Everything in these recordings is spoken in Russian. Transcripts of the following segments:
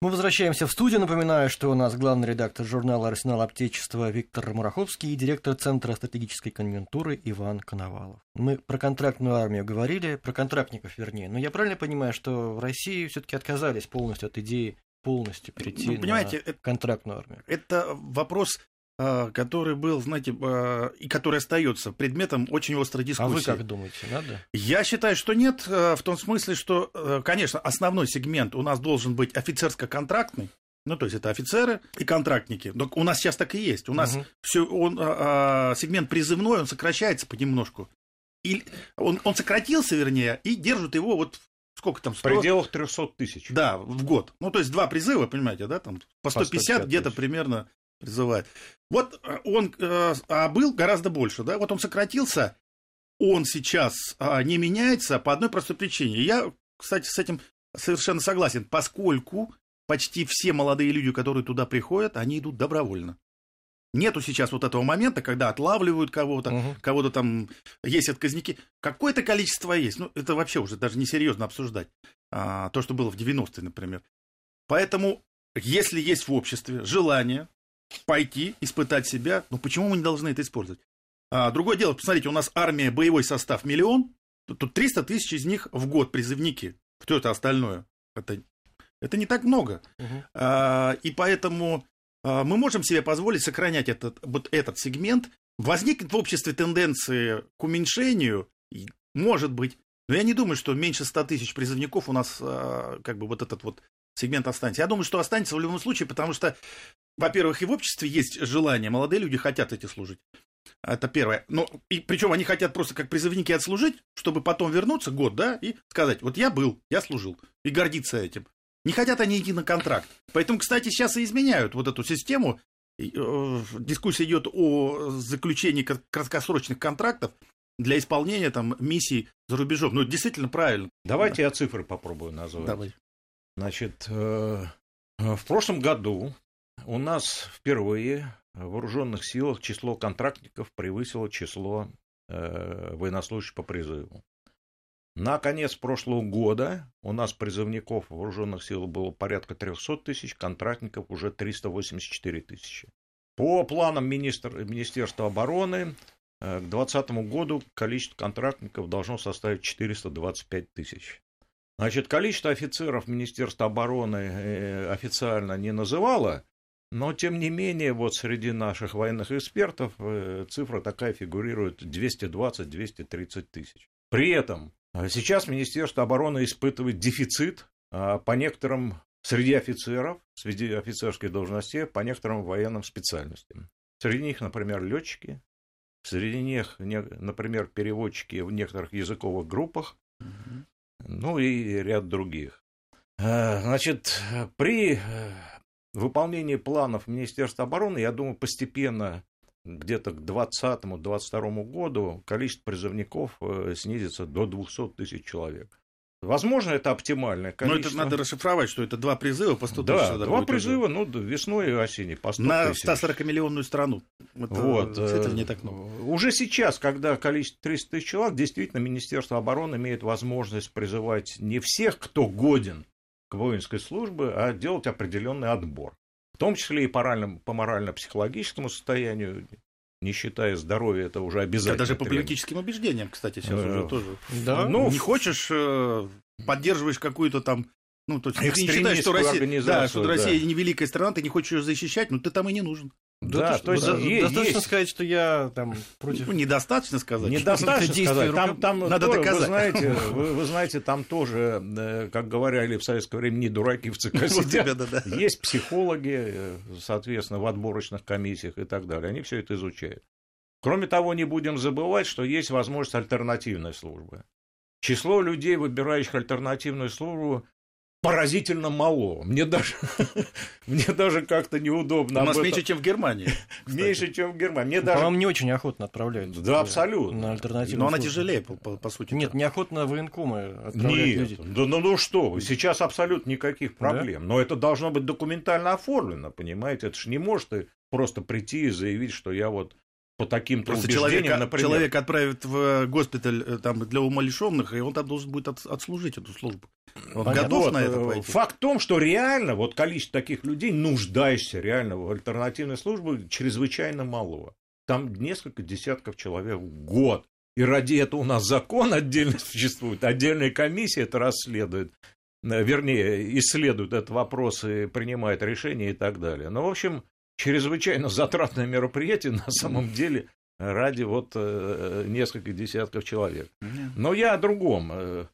Мы возвращаемся в студию. Напоминаю, что у нас главный редактор журнала «Арсенал Аптечества» Виктор Мураховский и директор Центра стратегической конъюнктуры Иван Коновалов. Мы про контрактную армию говорили, про контрактников вернее. Но я правильно понимаю, что в России все-таки отказались полностью от идеи полностью перейти ну, понимаете, на контрактную армию? Это вопрос который был, знаете, а, и который остается предметом очень острой дискуссии. А вы как думаете, надо? Я считаю, что нет, а, в том смысле, что, конечно, основной сегмент у нас должен быть офицерско-контрактный, ну, то есть это офицеры и контрактники. Но у нас сейчас так и есть. У нас угу. все, он, а, сегмент призывной, он сокращается понемножку. И он, он сократился, вернее, и держат его вот сколько там? 100... В пределах 300 тысяч. Да, в год. Ну, то есть два призыва, понимаете, да, там по 150, по 150 где-то примерно призывает. Вот э, он э, а был гораздо больше, да, вот он сократился, он сейчас а, не меняется по одной простой причине. Я, кстати, с этим совершенно согласен, поскольку почти все молодые люди, которые туда приходят, они идут добровольно. Нету сейчас вот этого момента, когда отлавливают кого-то, угу. кого-то там есть отказники. Какое-то количество есть. Ну, это вообще уже даже несерьезно обсуждать. А, то, что было в 90-е, например. Поэтому, если есть в обществе желание пойти, испытать себя. Но почему мы не должны это использовать? А, другое дело, посмотрите, у нас армия, боевой состав миллион, тут 300 тысяч из них в год призывники. Кто это остальное? Это, это не так много. Угу. А, и поэтому а, мы можем себе позволить сохранять этот, вот этот сегмент. Возникнет в обществе тенденции к уменьшению, может быть, но я не думаю, что меньше 100 тысяч призывников у нас а, как бы вот этот вот сегмент останется. Я думаю, что останется в любом случае, потому что во-первых, и в обществе есть желание, молодые люди хотят эти служить. Это первое. Но, и, причем они хотят просто как призывники отслужить, чтобы потом вернуться год, да, и сказать, вот я был, я служил, и гордиться этим. Не хотят они идти на контракт. Поэтому, кстати, сейчас и изменяют вот эту систему. Э, дискуссия идет о заключении краткосрочных контрактов для исполнения там миссий за рубежом. Ну, это действительно правильно. Давайте да. я цифры попробую назвать. Давай. Значит, э, в прошлом году у нас впервые в вооруженных силах число контрактников превысило число э, военнослужащих по призыву. На конец прошлого года у нас призывников вооруженных силах было порядка 300 тысяч, контрактников уже 384 тысячи. По планам министр, Министерства обороны э, к 2020 году количество контрактников должно составить 425 тысяч. Значит, количество офицеров Министерства обороны э, официально не называло, но, тем не менее, вот среди наших военных экспертов э, цифра такая фигурирует 220-230 тысяч. При этом э, сейчас Министерство обороны испытывает дефицит а, по некоторым среди офицеров, среди офицерских должностей, по некоторым военным специальностям. Среди них, например, летчики, среди них, например, переводчики в некоторых языковых группах, ну и ряд других. Э, значит, при выполнении планов Министерства обороны, я думаю, постепенно где-то к 2020-2022 году количество призывников э, снизится до 200 тысяч человек. Возможно, это оптимальное количество. Но это надо расшифровать, что это два призыва по 100 тысяч. Да, два призыва, уже. ну, весной и осенью по 100 На 140-миллионную страну. Это, вот. Это не так много. Уже сейчас, когда количество 300 тысяч человек, действительно, Министерство обороны имеет возможность призывать не всех, кто годен к воинской службе, а делать определенный отбор. В том числе и по, морально, по морально-психологическому состоянию, не считая здоровья, это уже обязательно. Это даже по политическим убеждениям, кстати, сейчас уже э, тоже. Да. Ну, не хочешь, э, поддерживаешь какую-то там ну, то есть ты не считаешь, что Россия, да, что да. Россия не великая страна, ты не хочешь ее защищать, но ты там и не нужен. Да, да то есть да, есть, достаточно есть. сказать, что я там против. Ну, недостаточно сказать. Недостаточно сказать. Там, там надо тоже, доказать. Вы знаете, вы, вы знаете, там тоже, э, как говорили в советское время, не дураки в ЦК сидят. Есть психологи, э, соответственно, в отборочных комиссиях и так далее. Они все это изучают. Кроме того, не будем забывать, что есть возможность альтернативной службы. Число людей, выбирающих альтернативную службу, поразительно мало. Мне даже, мне даже как-то неудобно. У нас меньше, чем в Германии. Меньше, чем в Германии. Мне ну, даже... По-моему, не очень охотно отправляют. Да, абсолютно. На альтернативную Но она тяжелее, по, по, по сути. Нет, неохотно военкомы отправляют Нет, людей. Да, ну, ну что вы, сейчас абсолютно никаких проблем. Да? Но это должно быть документально оформлено, понимаете? Это же не может просто прийти и заявить, что я вот по таким-то Просто убеждениям, человек, например... человек отправит в госпиталь э, там, для умалишенных, и он там должен будет от, отслужить эту службу. Он Понятно. готов вот, на это пойти? Факт в том, что реально вот количество таких людей, нуждающихся реально в альтернативной службе, чрезвычайно мало. Там несколько десятков человек в год. И ради этого у нас закон отдельно существует, отдельная комиссия это расследует, э, вернее, исследует этот вопрос и принимает решения и так далее. Но, ну, в общем, чрезвычайно затратное мероприятие на самом деле ради вот э, нескольких десятков человек. Но я о другом. Э,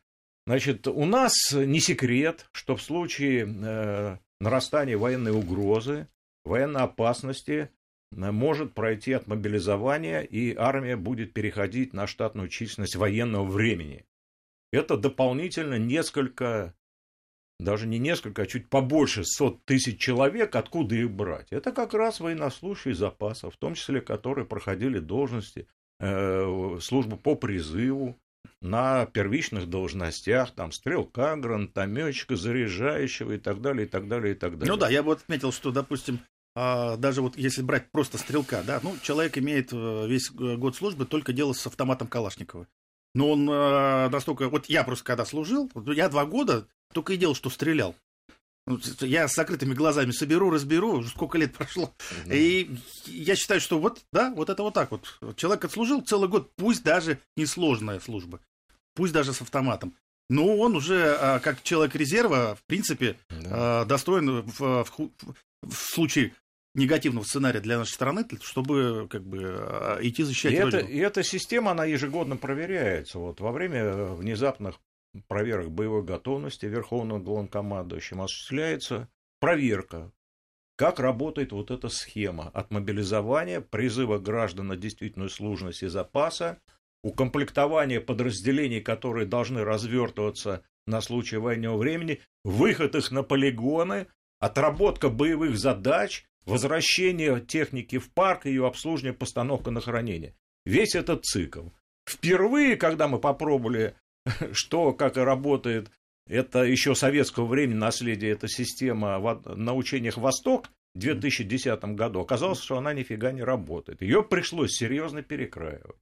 значит, у нас не секрет, что в случае э, нарастания военной угрозы, военной опасности может пройти от мобилизования, и армия будет переходить на штатную численность военного времени. Это дополнительно несколько даже не несколько, а чуть побольше сот тысяч человек, откуда их брать? Это как раз военнослужащие запаса, в том числе, которые проходили должности, э, службу по призыву, на первичных должностях, там, стрелка, гранатометчика, заряжающего и так далее, и так далее, и так далее. Ну да, я бы отметил, что, допустим, а, даже вот если брать просто стрелка, да, ну, человек имеет э, весь год службы только дело с автоматом Калашникова. Но он э, настолько... Вот я просто когда служил, я два года только и делал, что стрелял. Ну, я с закрытыми глазами соберу, разберу, сколько лет прошло. Mm-hmm. И я считаю, что вот, да, вот это вот так вот. Человек отслужил целый год, пусть даже несложная служба, пусть даже с автоматом. Но он уже, а, как человек резерва, в принципе, да. достоин в, в, в случае негативного сценария для нашей страны, чтобы как бы а, идти защищать и Родину. Это, и эта система, она ежегодно проверяется. Вот во время внезапных проверок боевой готовности Верховным главнокомандующим осуществляется проверка, как работает вот эта схема от мобилизования, призыва граждан на действительную служность и запаса, укомплектования подразделений, которые должны развертываться на случай военного времени, выход их на полигоны, отработка боевых задач, возвращение техники в парк, ее обслуживание, постановка на хранение. Весь этот цикл. Впервые, когда мы попробовали что, как и работает, это еще советского времени наследие, эта система на учениях «Восток» в 2010 году. Оказалось, что она нифига не работает. Ее пришлось серьезно перекраивать.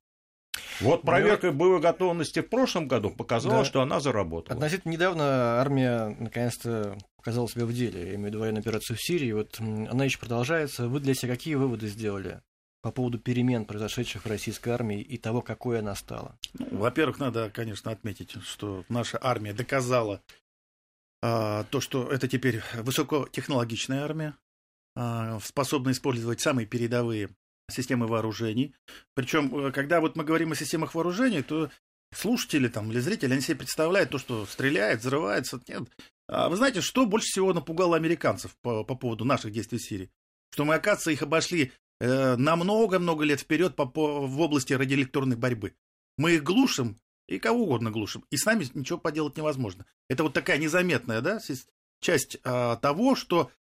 Вот проверка ну, боевой готовности в прошлом году показала, да. что она заработала. Относительно недавно армия наконец-то показала себя в деле. Я имею в виду военную операцию в Сирии. Вот она еще продолжается. Вы для себя какие выводы сделали? по поводу перемен, произошедших в российской армии и того, какой она стала? Ну, во-первых, надо, конечно, отметить, что наша армия доказала а, то, что это теперь высокотехнологичная армия, а, способна использовать самые передовые системы вооружений. Причем, э, когда вот мы говорим о системах вооружений, то слушатели там, или зрители, они себе представляют то, что стреляет, взрывается. Нет. А вы знаете, что больше всего напугало американцев по, по поводу наших действий в Сирии? Что мы, оказывается, их обошли Э, на много-много лет вперед по, по, в области радиоэлектронной борьбы. Мы их глушим, и кого угодно глушим, и с нами ничего поделать невозможно. Это вот такая незаметная да, часть а, того, что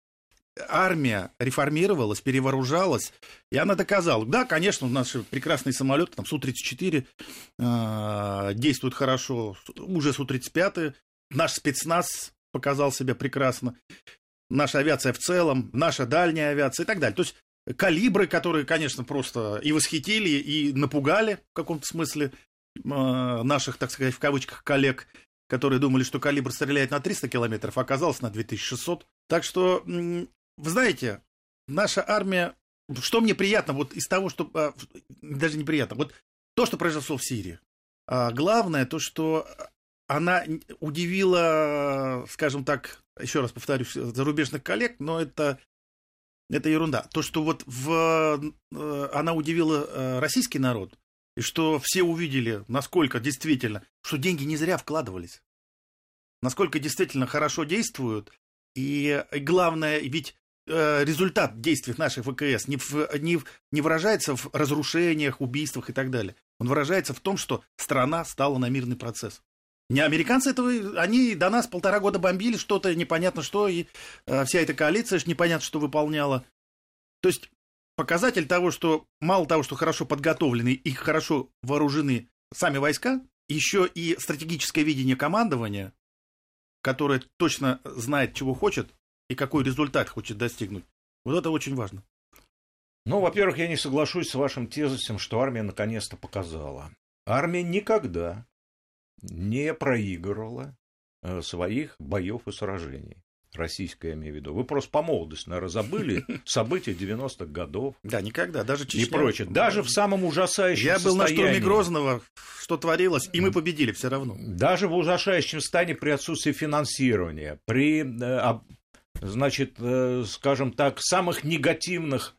армия реформировалась, перевооружалась, и она доказала. Да, конечно, наши прекрасные самолеты, там Су-34 э, действуют хорошо, уже Су-35, наш спецназ показал себя прекрасно, наша авиация в целом, наша дальняя авиация и так далее. То есть калибры, которые, конечно, просто и восхитили, и напугали в каком-то смысле а, наших, так сказать, в кавычках коллег, которые думали, что калибр стреляет на 300 километров, а оказалось на 2600. Так что, вы знаете, наша армия, что мне приятно вот из того, что, а, даже неприятно, вот то, что произошло в Сирии. А главное то, что она удивила, скажем так, еще раз повторюсь, зарубежных коллег, но это это ерунда. То, что вот в, э, она удивила э, российский народ, и что все увидели, насколько действительно, что деньги не зря вкладывались, насколько действительно хорошо действуют, и, главное, ведь результат действий наших ВКС не, в, не, не выражается в разрушениях, убийствах и так далее. Он выражается в том, что страна стала на мирный процесс. Не американцы этого, они до нас полтора года бомбили что-то, непонятно что, и э, вся эта коалиция непонятно что выполняла. То есть показатель того, что мало того, что хорошо подготовлены и хорошо вооружены сами войска, еще и стратегическое видение командования, которое точно знает, чего хочет и какой результат хочет достигнуть. Вот это очень важно. Ну, во-первых, я не соглашусь с вашим тезисом, что армия наконец-то показала. Армия никогда не проигрывала э, своих боев и сражений. Российская, я имею в виду. Вы просто по молодости, наверное, забыли события 90-х годов. Да, никогда, даже Чечня. И прочее. Даже в самом ужасающем Я был на штурме Грозного, что творилось, и мы победили все равно. Даже в ужасающем состоянии при отсутствии финансирования, при, э, значит, э, скажем так, самых негативных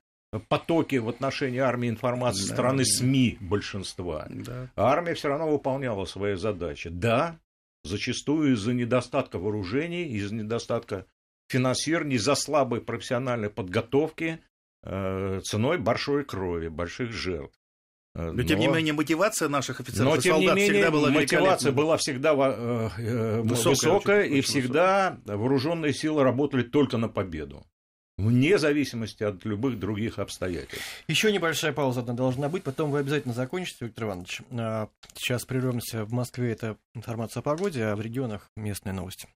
потоки в отношении армии информации да, стороны да. СМИ большинства. Да. армия все равно выполняла свои задачи. Да, зачастую из-за недостатка вооружений, из-за недостатка финансирования, из-за слабой профессиональной подготовки, э, ценой большой крови, больших жертв. Э, но, но тем не менее мотивация наших офицеров но, и солдат менее, всегда была мотивация была всегда э, э, высокая, высокая очень, и очень всегда высокая. вооруженные силы работали только на победу вне зависимости от любых других обстоятельств. Еще небольшая пауза одна должна быть, потом вы обязательно закончите, Виктор Иванович. А, сейчас прервемся в Москве, это информация о погоде, а в регионах местные новости.